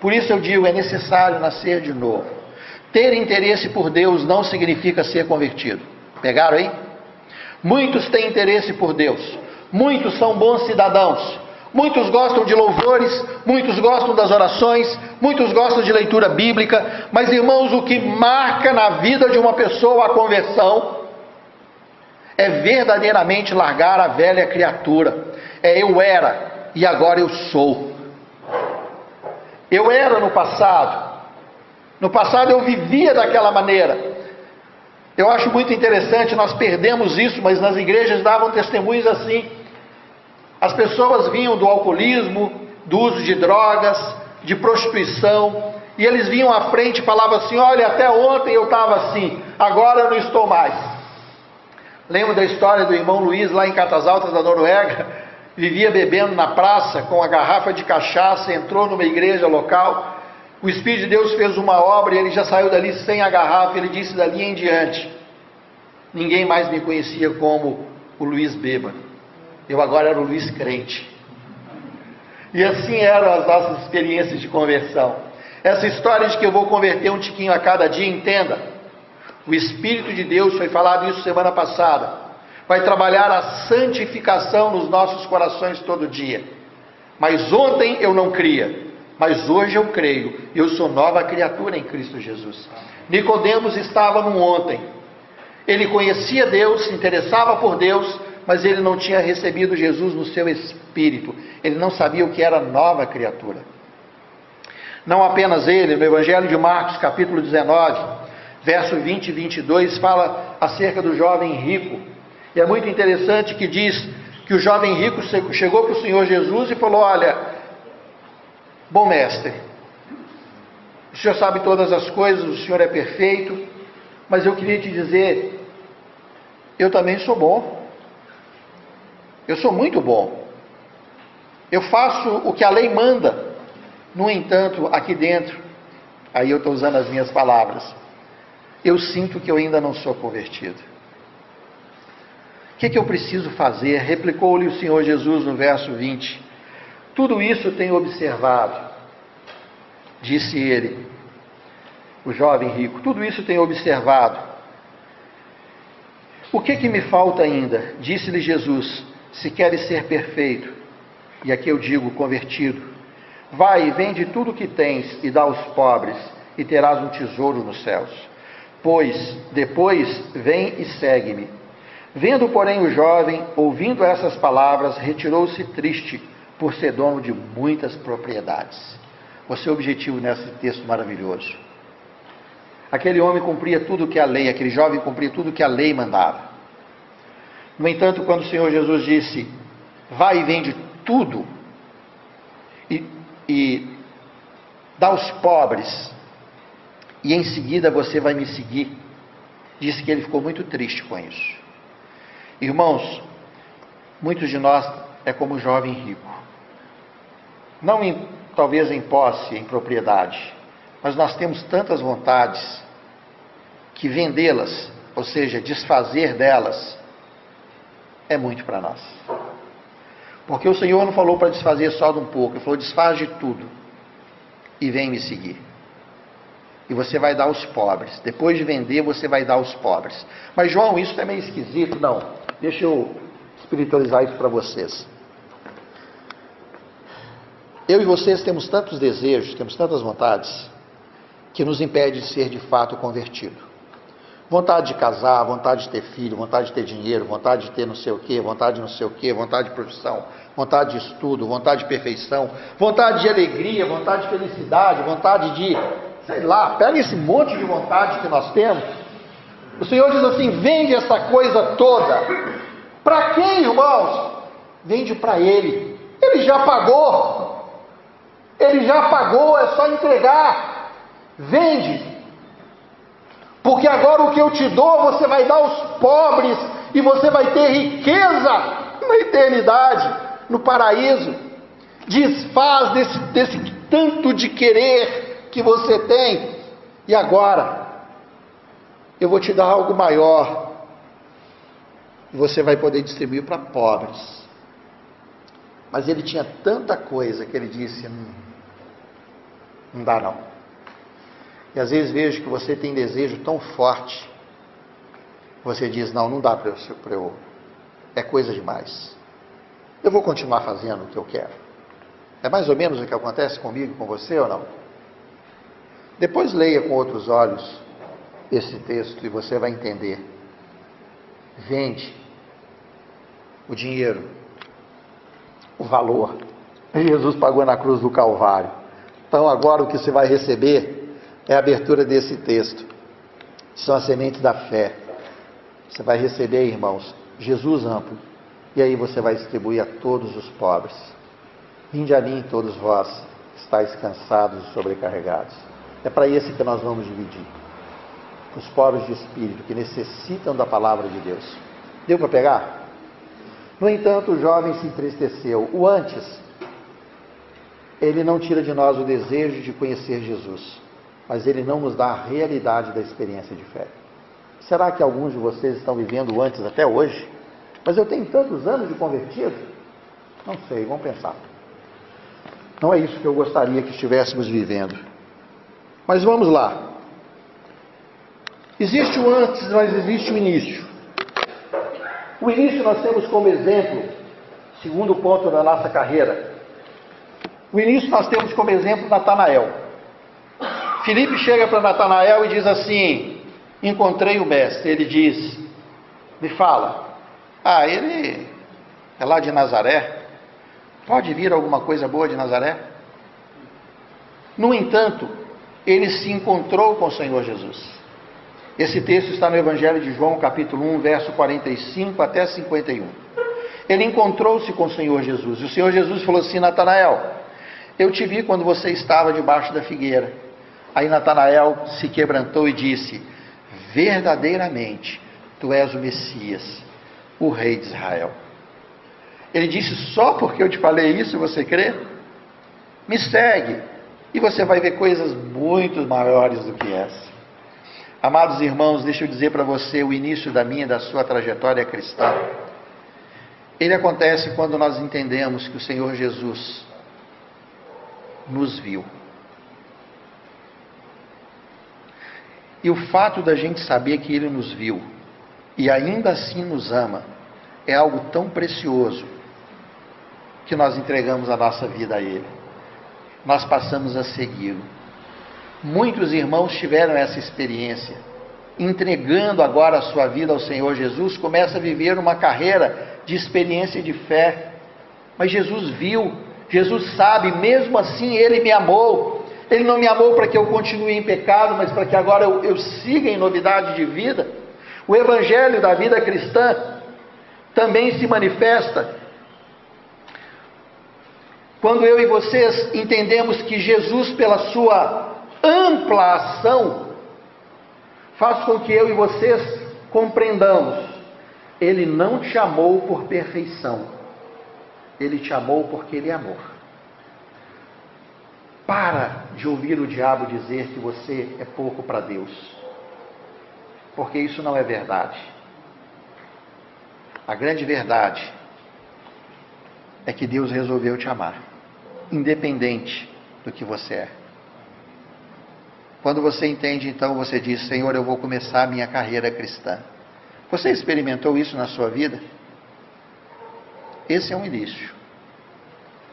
Por isso eu digo, é necessário nascer de novo. Ter interesse por Deus não significa ser convertido. Pegaram aí? Muitos têm interesse por Deus. Muitos são bons cidadãos. Muitos gostam de louvores, muitos gostam das orações, muitos gostam de leitura bíblica, mas irmãos, o que marca na vida de uma pessoa a conversão é verdadeiramente largar a velha criatura. É eu era, e agora eu sou. Eu era no passado. No passado eu vivia daquela maneira. Eu acho muito interessante, nós perdemos isso, mas nas igrejas davam testemunhos assim. As pessoas vinham do alcoolismo, do uso de drogas, de prostituição, e eles vinham à frente e falavam assim: Olha, até ontem eu estava assim, agora eu não estou mais. Lembro da história do irmão Luiz lá em Catas Altas da Noruega, *laughs* vivia bebendo na praça com a garrafa de cachaça, entrou numa igreja local. O Espírito de Deus fez uma obra e ele já saiu dali sem a garrafa. Ele disse dali em diante: Ninguém mais me conhecia como o Luiz Bêbado. Eu agora era o Luiz Crente. E assim eram as nossas experiências de conversão. Essa história de que eu vou converter um tiquinho a cada dia, entenda. O Espírito de Deus foi falado isso semana passada vai trabalhar a santificação nos nossos corações todo dia. Mas ontem eu não cria, mas hoje eu creio. Eu sou nova criatura em Cristo Jesus. Nicodemos estava no ontem. Ele conhecia Deus, se interessava por Deus, mas ele não tinha recebido Jesus no seu espírito. Ele não sabia o que era nova criatura. Não apenas ele, no Evangelho de Marcos, capítulo 19, verso 20 e 22, fala acerca do jovem rico e é muito interessante que diz que o jovem rico chegou para o Senhor Jesus e falou: Olha, bom mestre, o Senhor sabe todas as coisas, o Senhor é perfeito, mas eu queria te dizer, eu também sou bom. Eu sou muito bom. Eu faço o que a lei manda. No entanto, aqui dentro, aí eu estou usando as minhas palavras, eu sinto que eu ainda não sou convertido. O que, que eu preciso fazer? Replicou-lhe o Senhor Jesus no verso 20. Tudo isso tenho observado, disse ele, o jovem rico. Tudo isso tenho observado. O que, que me falta ainda? Disse-lhe Jesus: Se queres ser perfeito, e aqui eu digo convertido, vai e vende tudo o que tens e dá aos pobres, e terás um tesouro nos céus. Pois depois vem e segue-me. Vendo, porém, o jovem, ouvindo essas palavras, retirou-se triste, por ser dono de muitas propriedades. O objetivo nesse texto maravilhoso. Aquele homem cumpria tudo que a lei, aquele jovem cumpria tudo que a lei mandava. No entanto, quando o Senhor Jesus disse: Vai e vende tudo e, e dá aos pobres, e em seguida você vai me seguir, disse que ele ficou muito triste com isso. Irmãos, muitos de nós é como o jovem rico. Não em, talvez em posse, em propriedade, mas nós temos tantas vontades que vendê-las, ou seja, desfazer delas, é muito para nós. Porque o Senhor não falou para desfazer só de um pouco, Ele falou: desfaz de tudo e vem me seguir. E você vai dar aos pobres. Depois de vender, você vai dar aos pobres. Mas, João, isso é meio esquisito. Não. Deixa eu espiritualizar isso para vocês. Eu e vocês temos tantos desejos, temos tantas vontades, que nos impede de ser de fato convertido. Vontade de casar, vontade de ter filho, vontade de ter dinheiro, vontade de ter não sei o que, vontade de não sei o que, vontade de profissão, vontade de estudo, vontade de perfeição, vontade de alegria, vontade de felicidade, vontade de, sei lá, pega esse monte de vontade que nós temos o Senhor diz assim: vende essa coisa toda. Para quem, irmãos? Vende para Ele. Ele já pagou. Ele já pagou, é só entregar. Vende. Porque agora o que eu te dou, você vai dar aos pobres e você vai ter riqueza na eternidade, no paraíso. Desfaz desse, desse tanto de querer que você tem. E agora, eu vou te dar algo maior. E você vai poder distribuir para pobres. Mas ele tinha tanta coisa que ele disse: hum, não dá não. E às vezes vejo que você tem desejo tão forte, você diz: não, não dá para eu, eu, é coisa demais. Eu vou continuar fazendo o que eu quero. É mais ou menos o que acontece comigo, com você ou não? Depois leia com outros olhos esse texto e você vai entender. Vende o dinheiro, o valor. Jesus pagou na cruz do Calvário. Então agora o que você vai receber é a abertura desse texto. São as sementes da fé. Você vai receber, irmãos, Jesus amplo. E aí você vai distribuir a todos os pobres. Vinde a mim, todos vós, estáis cansados e sobrecarregados. É para esse que nós vamos dividir os pobres de espírito, que necessitam da palavra de Deus. Deu para pegar? No entanto, o jovem se entristeceu. O antes, ele não tira de nós o desejo de conhecer Jesus, mas ele não nos dá a realidade da experiência de fé. Será que alguns de vocês estão vivendo antes até hoje? Mas eu tenho tantos anos de convertido? Não sei, vamos pensar. Não é isso que eu gostaria que estivéssemos vivendo. Mas vamos lá. Existe o antes, mas existe o início. O início nós temos como exemplo, segundo ponto da nossa carreira. O início nós temos como exemplo Natanael. Filipe chega para Natanael e diz assim: Encontrei o mestre. Ele diz: Me fala. Ah, ele é lá de Nazaré. Pode vir alguma coisa boa de Nazaré? No entanto, ele se encontrou com o Senhor Jesus. Esse texto está no Evangelho de João, capítulo 1, verso 45 até 51. Ele encontrou-se com o Senhor Jesus. E o Senhor Jesus falou assim: Natanael, eu te vi quando você estava debaixo da figueira. Aí Natanael se quebrantou e disse: Verdadeiramente, tu és o Messias, o Rei de Israel. Ele disse: Só porque eu te falei isso você crê? Me segue, e você vai ver coisas muito maiores do que essa. Amados irmãos, deixa eu dizer para você o início da minha e da sua trajetória cristã. Ele acontece quando nós entendemos que o Senhor Jesus nos viu. E o fato da gente saber que Ele nos viu e ainda assim nos ama é algo tão precioso que nós entregamos a nossa vida a Ele. Nós passamos a segui-lo. Muitos irmãos tiveram essa experiência. Entregando agora a sua vida ao Senhor Jesus, começa a viver uma carreira de experiência de fé. Mas Jesus viu, Jesus sabe, mesmo assim Ele me amou. Ele não me amou para que eu continue em pecado, mas para que agora eu, eu siga em novidade de vida. O Evangelho da vida cristã também se manifesta quando eu e vocês entendemos que Jesus, pela sua ampla ação, faz com que eu e vocês compreendamos: Ele não te amou por perfeição, Ele te amou porque Ele é amor. Para de ouvir o diabo dizer que você é pouco para Deus, porque isso não é verdade. A grande verdade é que Deus resolveu te amar, independente do que você é. Quando você entende, então você diz: Senhor, eu vou começar a minha carreira cristã. Você experimentou isso na sua vida? Esse é um início.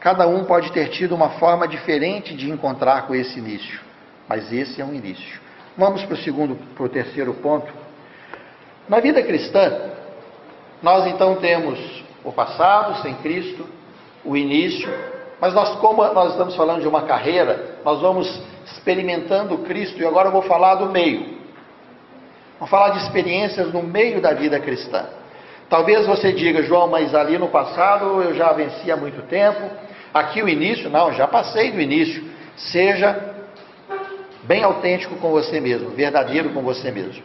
Cada um pode ter tido uma forma diferente de encontrar com esse início, mas esse é um início. Vamos para o segundo, para o terceiro ponto. Na vida cristã, nós então temos o passado sem Cristo, o início, mas nós, como nós estamos falando de uma carreira, nós vamos experimentando Cristo e agora eu vou falar do meio. Vamos falar de experiências no meio da vida cristã. Talvez você diga, João, mas ali no passado eu já venci há muito tempo. Aqui o início, não, já passei do início. Seja bem autêntico com você mesmo, verdadeiro com você mesmo.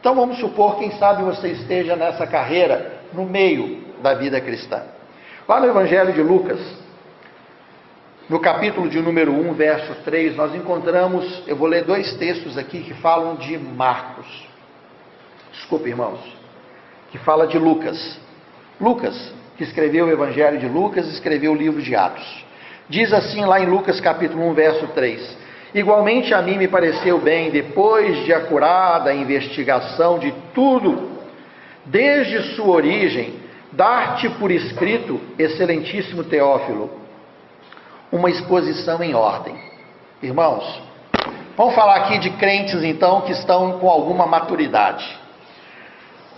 Então vamos supor, quem sabe você esteja nessa carreira no meio da vida cristã. Lá no Evangelho de Lucas, no capítulo de número 1, verso 3, nós encontramos, eu vou ler dois textos aqui que falam de Marcos. Desculpe, irmãos. Que fala de Lucas. Lucas, que escreveu o Evangelho de Lucas, escreveu o livro de Atos. Diz assim lá em Lucas capítulo 1, verso 3: Igualmente a mim me pareceu bem, depois de acurada investigação de tudo, desde sua origem, dar-te por escrito, excelentíssimo Teófilo, uma exposição em ordem. Irmãos, vamos falar aqui de crentes então que estão com alguma maturidade.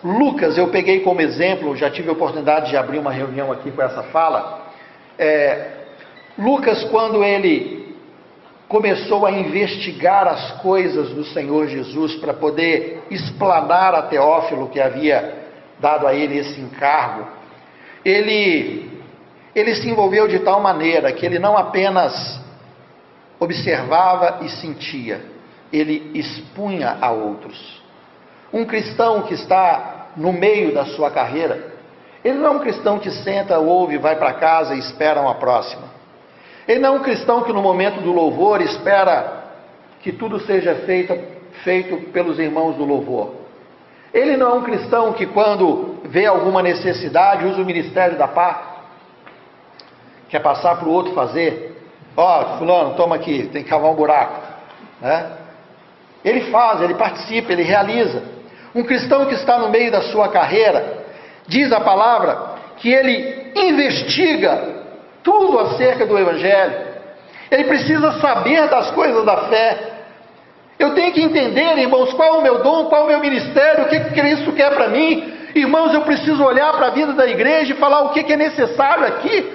Lucas, eu peguei como exemplo, já tive a oportunidade de abrir uma reunião aqui com essa fala. É, Lucas, quando ele começou a investigar as coisas do Senhor Jesus para poder explanar a Teófilo que havia dado a ele esse encargo, ele, ele se envolveu de tal maneira que ele não apenas observava e sentia, ele expunha a outros. Um cristão que está no meio da sua carreira, ele não é um cristão que senta, ouve, vai para casa e espera uma próxima. Ele não é um cristão que no momento do louvor espera que tudo seja feito, feito pelos irmãos do louvor. Ele não é um cristão que, quando vê alguma necessidade, usa o ministério da paz, quer passar para o outro fazer. Ó, oh, fulano, toma aqui, tem que cavar um buraco. Né? Ele faz, ele participa, ele realiza. Um cristão que está no meio da sua carreira, diz a palavra que ele investiga tudo acerca do Evangelho. Ele precisa saber das coisas da fé. Eu tenho que entender, irmãos, qual é o meu dom, qual é o meu ministério, o que, Cristo quer para mim. Irmãos, eu preciso olhar para a vida da igreja e falar o que, que é necessário aqui,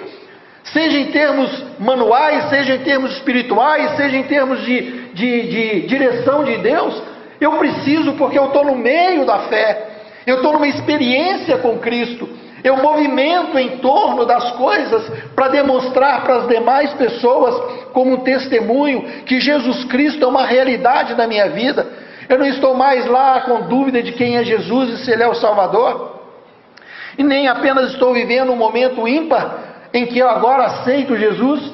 seja em termos manuais, seja em termos espirituais, seja em termos de, de, de direção de Deus. Eu preciso, porque eu estou no meio da fé, eu estou numa experiência com Cristo. Eu movimento em torno das coisas para demonstrar para as demais pessoas, como um testemunho, que Jesus Cristo é uma realidade na minha vida. Eu não estou mais lá com dúvida de quem é Jesus e se Ele é o Salvador. E nem apenas estou vivendo um momento ímpar em que eu agora aceito Jesus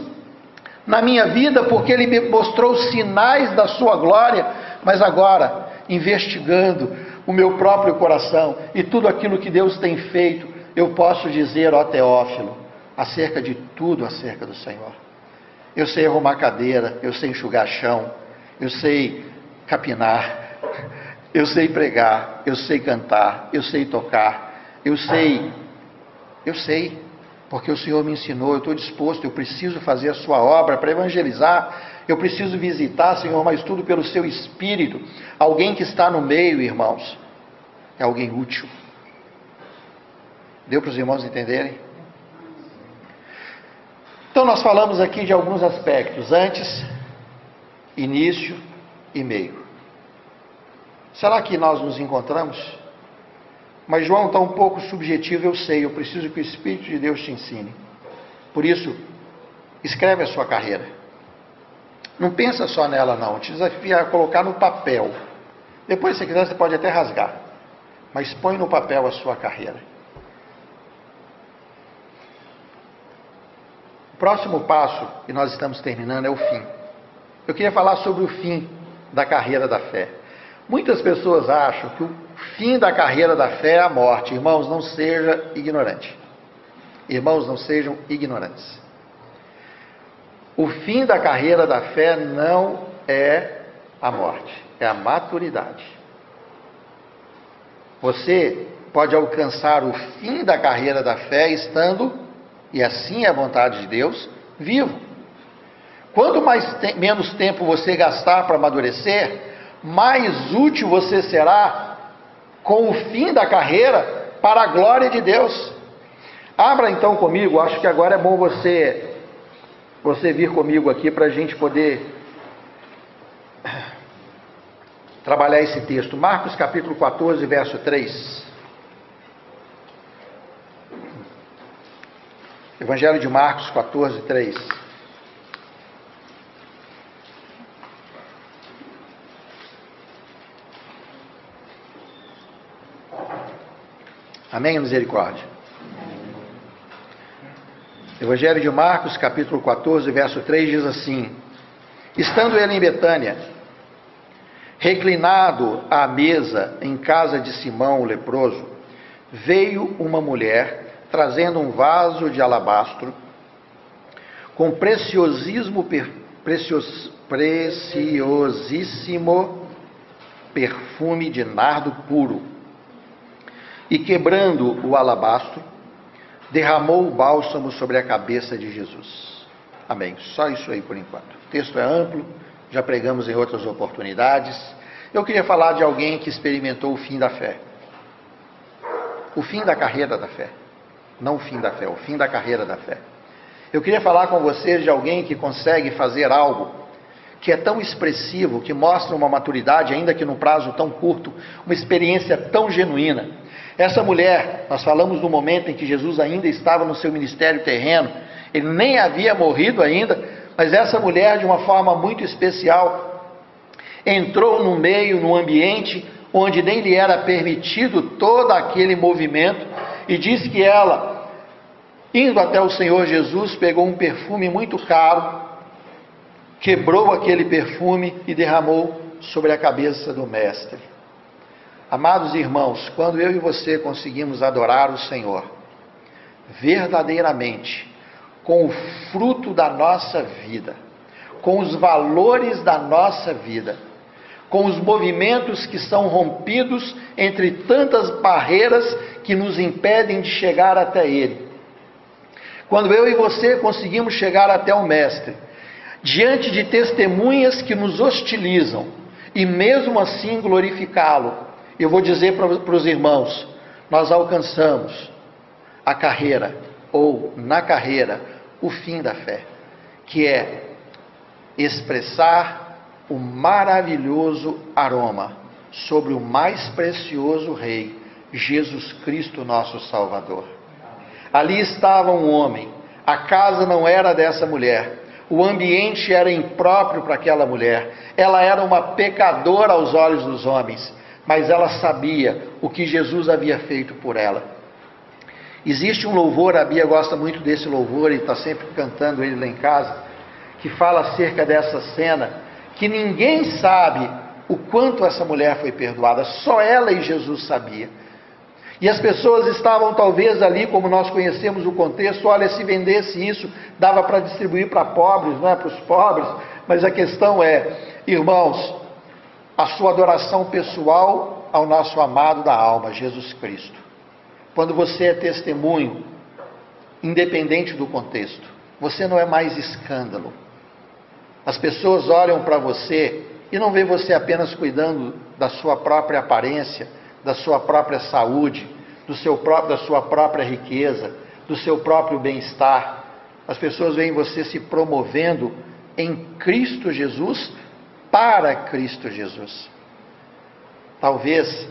na minha vida porque Ele me mostrou sinais da Sua glória, mas agora investigando o meu próprio coração e tudo aquilo que Deus tem feito, eu posso dizer, ó Teófilo, acerca de tudo acerca do Senhor. Eu sei arrumar cadeira, eu sei enxugar chão, eu sei capinar, eu sei pregar, eu sei cantar, eu sei tocar, eu sei, eu sei, porque o Senhor me ensinou, eu estou disposto, eu preciso fazer a sua obra para evangelizar, eu preciso visitar, Senhor, mas tudo pelo seu espírito. Alguém que está no meio, irmãos, é alguém útil. Deu para os irmãos entenderem? Então, nós falamos aqui de alguns aspectos: antes, início e meio. Será que nós nos encontramos? Mas João está um pouco subjetivo, eu sei, eu preciso que o Espírito de Deus te ensine. Por isso, escreve a sua carreira. Não pensa só nela, não. Te desafia a colocar no papel. Depois, se quiser, você pode até rasgar. Mas põe no papel a sua carreira. O próximo passo, e nós estamos terminando, é o fim. Eu queria falar sobre o fim da carreira da fé. Muitas pessoas acham que o fim da carreira da fé é a morte. Irmãos, não seja ignorante. Irmãos, não sejam ignorantes. O fim da carreira da fé não é a morte, é a maturidade. Você pode alcançar o fim da carreira da fé estando, e assim é a vontade de Deus, vivo. Quanto mais te menos tempo você gastar para amadurecer, mais útil você será com o fim da carreira para a glória de Deus. Abra então comigo, acho que agora é bom você você vir comigo aqui para a gente poder trabalhar esse texto. Marcos capítulo 14, verso 3. Evangelho de Marcos 14, 3. Amém? Misericórdia. Evangelho de Marcos, capítulo 14, verso 3 diz assim: Estando ele em Betânia, reclinado à mesa em casa de Simão o leproso, veio uma mulher trazendo um vaso de alabastro com preciosismo, precios, preciosíssimo perfume de nardo puro e quebrando o alabastro, derramou o bálsamo sobre a cabeça de Jesus. Amém. Só isso aí por enquanto. O texto é amplo, já pregamos em outras oportunidades. Eu queria falar de alguém que experimentou o fim da fé. O fim da carreira da fé. Não o fim da fé, o fim da carreira da fé. Eu queria falar com vocês de alguém que consegue fazer algo que é tão expressivo, que mostra uma maturidade, ainda que num prazo tão curto, uma experiência tão genuína essa mulher, nós falamos do momento em que Jesus ainda estava no seu ministério terreno, ele nem havia morrido ainda, mas essa mulher, de uma forma muito especial, entrou no meio, no ambiente onde nem lhe era permitido todo aquele movimento, e diz que ela, indo até o Senhor Jesus, pegou um perfume muito caro, quebrou aquele perfume e derramou sobre a cabeça do Mestre. Amados irmãos, quando eu e você conseguimos adorar o Senhor verdadeiramente, com o fruto da nossa vida, com os valores da nossa vida, com os movimentos que são rompidos entre tantas barreiras que nos impedem de chegar até Ele. Quando eu e você conseguimos chegar até o Mestre, diante de testemunhas que nos hostilizam, e mesmo assim glorificá-lo, eu vou dizer para os irmãos: nós alcançamos a carreira, ou na carreira, o fim da fé, que é expressar o maravilhoso aroma sobre o mais precioso Rei, Jesus Cristo, nosso Salvador. Ali estava um homem, a casa não era dessa mulher, o ambiente era impróprio para aquela mulher, ela era uma pecadora aos olhos dos homens, mas ela sabia o que Jesus havia feito por ela. Existe um louvor, a Bia gosta muito desse louvor e está sempre cantando ele lá em casa, que fala acerca dessa cena, que ninguém sabe o quanto essa mulher foi perdoada. Só ela e Jesus sabia. E as pessoas estavam talvez ali, como nós conhecemos o contexto, olha, se vendesse isso, dava para distribuir para pobres, não é para os pobres, mas a questão é, irmãos, a sua adoração pessoal ao nosso amado da alma, Jesus Cristo. Quando você é testemunho, independente do contexto, você não é mais escândalo. As pessoas olham para você e não vê você apenas cuidando da sua própria aparência, da sua própria saúde, do seu próprio, da sua própria riqueza, do seu próprio bem-estar. As pessoas veem você se promovendo em Cristo Jesus para Cristo Jesus. Talvez,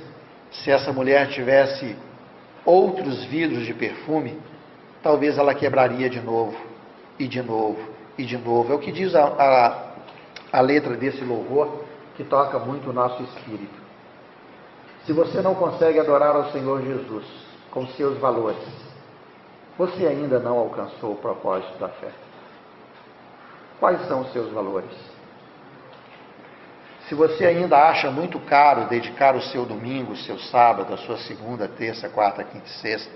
se essa mulher tivesse outros vidros de perfume, talvez ela quebraria de novo, e de novo, e de novo. É o que diz a, a, a letra desse louvor, que toca muito o nosso espírito. Se você não consegue adorar ao Senhor Jesus com seus valores, você ainda não alcançou o propósito da fé. Quais são os seus valores? Se você ainda acha muito caro dedicar o seu domingo, o seu sábado, a sua segunda, terça, quarta, quinta e sexta,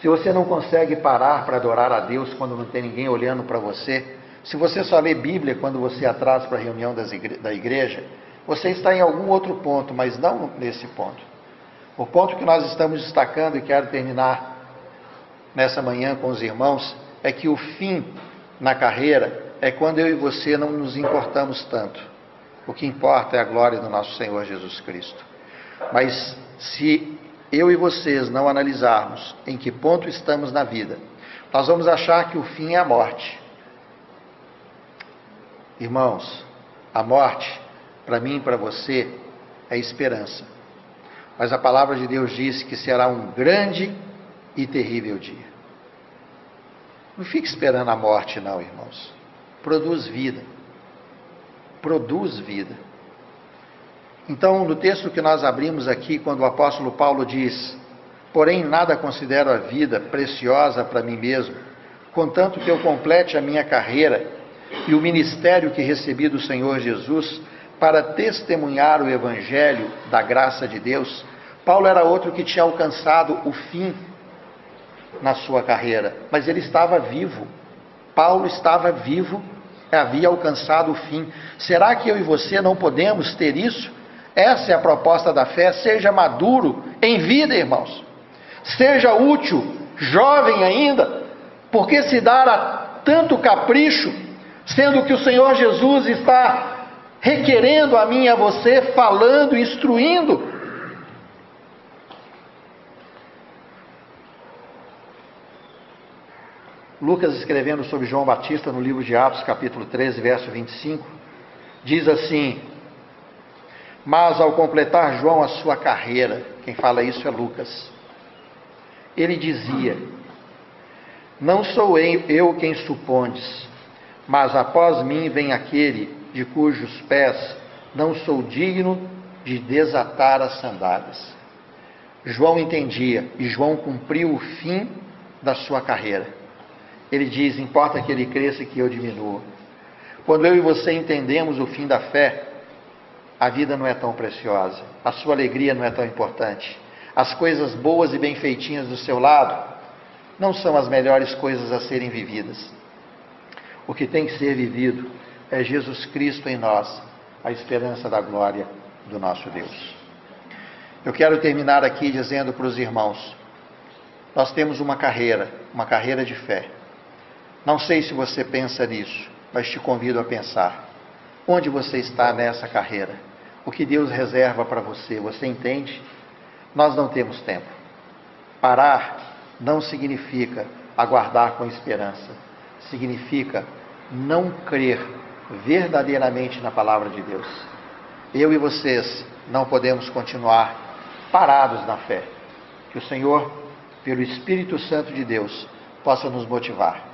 se você não consegue parar para adorar a Deus quando não tem ninguém olhando para você, se você só lê Bíblia quando você atrasa para a reunião da igreja, você está em algum outro ponto, mas não nesse ponto. O ponto que nós estamos destacando e quero terminar nessa manhã com os irmãos é que o fim na carreira é quando eu e você não nos importamos tanto. O que importa é a glória do nosso Senhor Jesus Cristo. Mas se eu e vocês não analisarmos em que ponto estamos na vida, nós vamos achar que o fim é a morte. Irmãos, a morte, para mim e para você, é esperança. Mas a palavra de Deus diz que será um grande e terrível dia. Não fique esperando a morte, não, irmãos. Produz vida. Produz vida. Então, no texto que nós abrimos aqui, quando o apóstolo Paulo diz: Porém, nada considero a vida preciosa para mim mesmo, contanto que eu complete a minha carreira e o ministério que recebi do Senhor Jesus para testemunhar o evangelho da graça de Deus. Paulo era outro que tinha alcançado o fim na sua carreira, mas ele estava vivo. Paulo estava vivo, havia alcançado o fim. Será que eu e você não podemos ter isso? Essa é a proposta da fé. Seja maduro em vida, irmãos. Seja útil, jovem ainda, porque se dar a tanto capricho, sendo que o Senhor Jesus está requerendo a mim e a você, falando, instruindo, Lucas escrevendo sobre João Batista no livro de Atos, capítulo 13, verso 25, diz assim: Mas ao completar João a sua carreira, quem fala isso é Lucas, ele dizia: Não sou eu quem supondes, mas após mim vem aquele de cujos pés não sou digno de desatar as sandálias. João entendia e João cumpriu o fim da sua carreira. Ele diz: importa que ele cresça e que eu diminua. Quando eu e você entendemos o fim da fé, a vida não é tão preciosa, a sua alegria não é tão importante, as coisas boas e bem feitinhas do seu lado não são as melhores coisas a serem vividas. O que tem que ser vivido é Jesus Cristo em nós, a esperança da glória do nosso Deus. Eu quero terminar aqui dizendo para os irmãos: nós temos uma carreira, uma carreira de fé. Não sei se você pensa nisso, mas te convido a pensar. Onde você está nessa carreira? O que Deus reserva para você? Você entende? Nós não temos tempo. Parar não significa aguardar com esperança. Significa não crer verdadeiramente na palavra de Deus. Eu e vocês não podemos continuar parados na fé. Que o Senhor, pelo Espírito Santo de Deus, possa nos motivar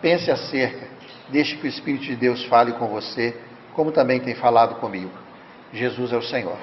Pense acerca, deixe que o Espírito de Deus fale com você, como também tem falado comigo. Jesus é o Senhor.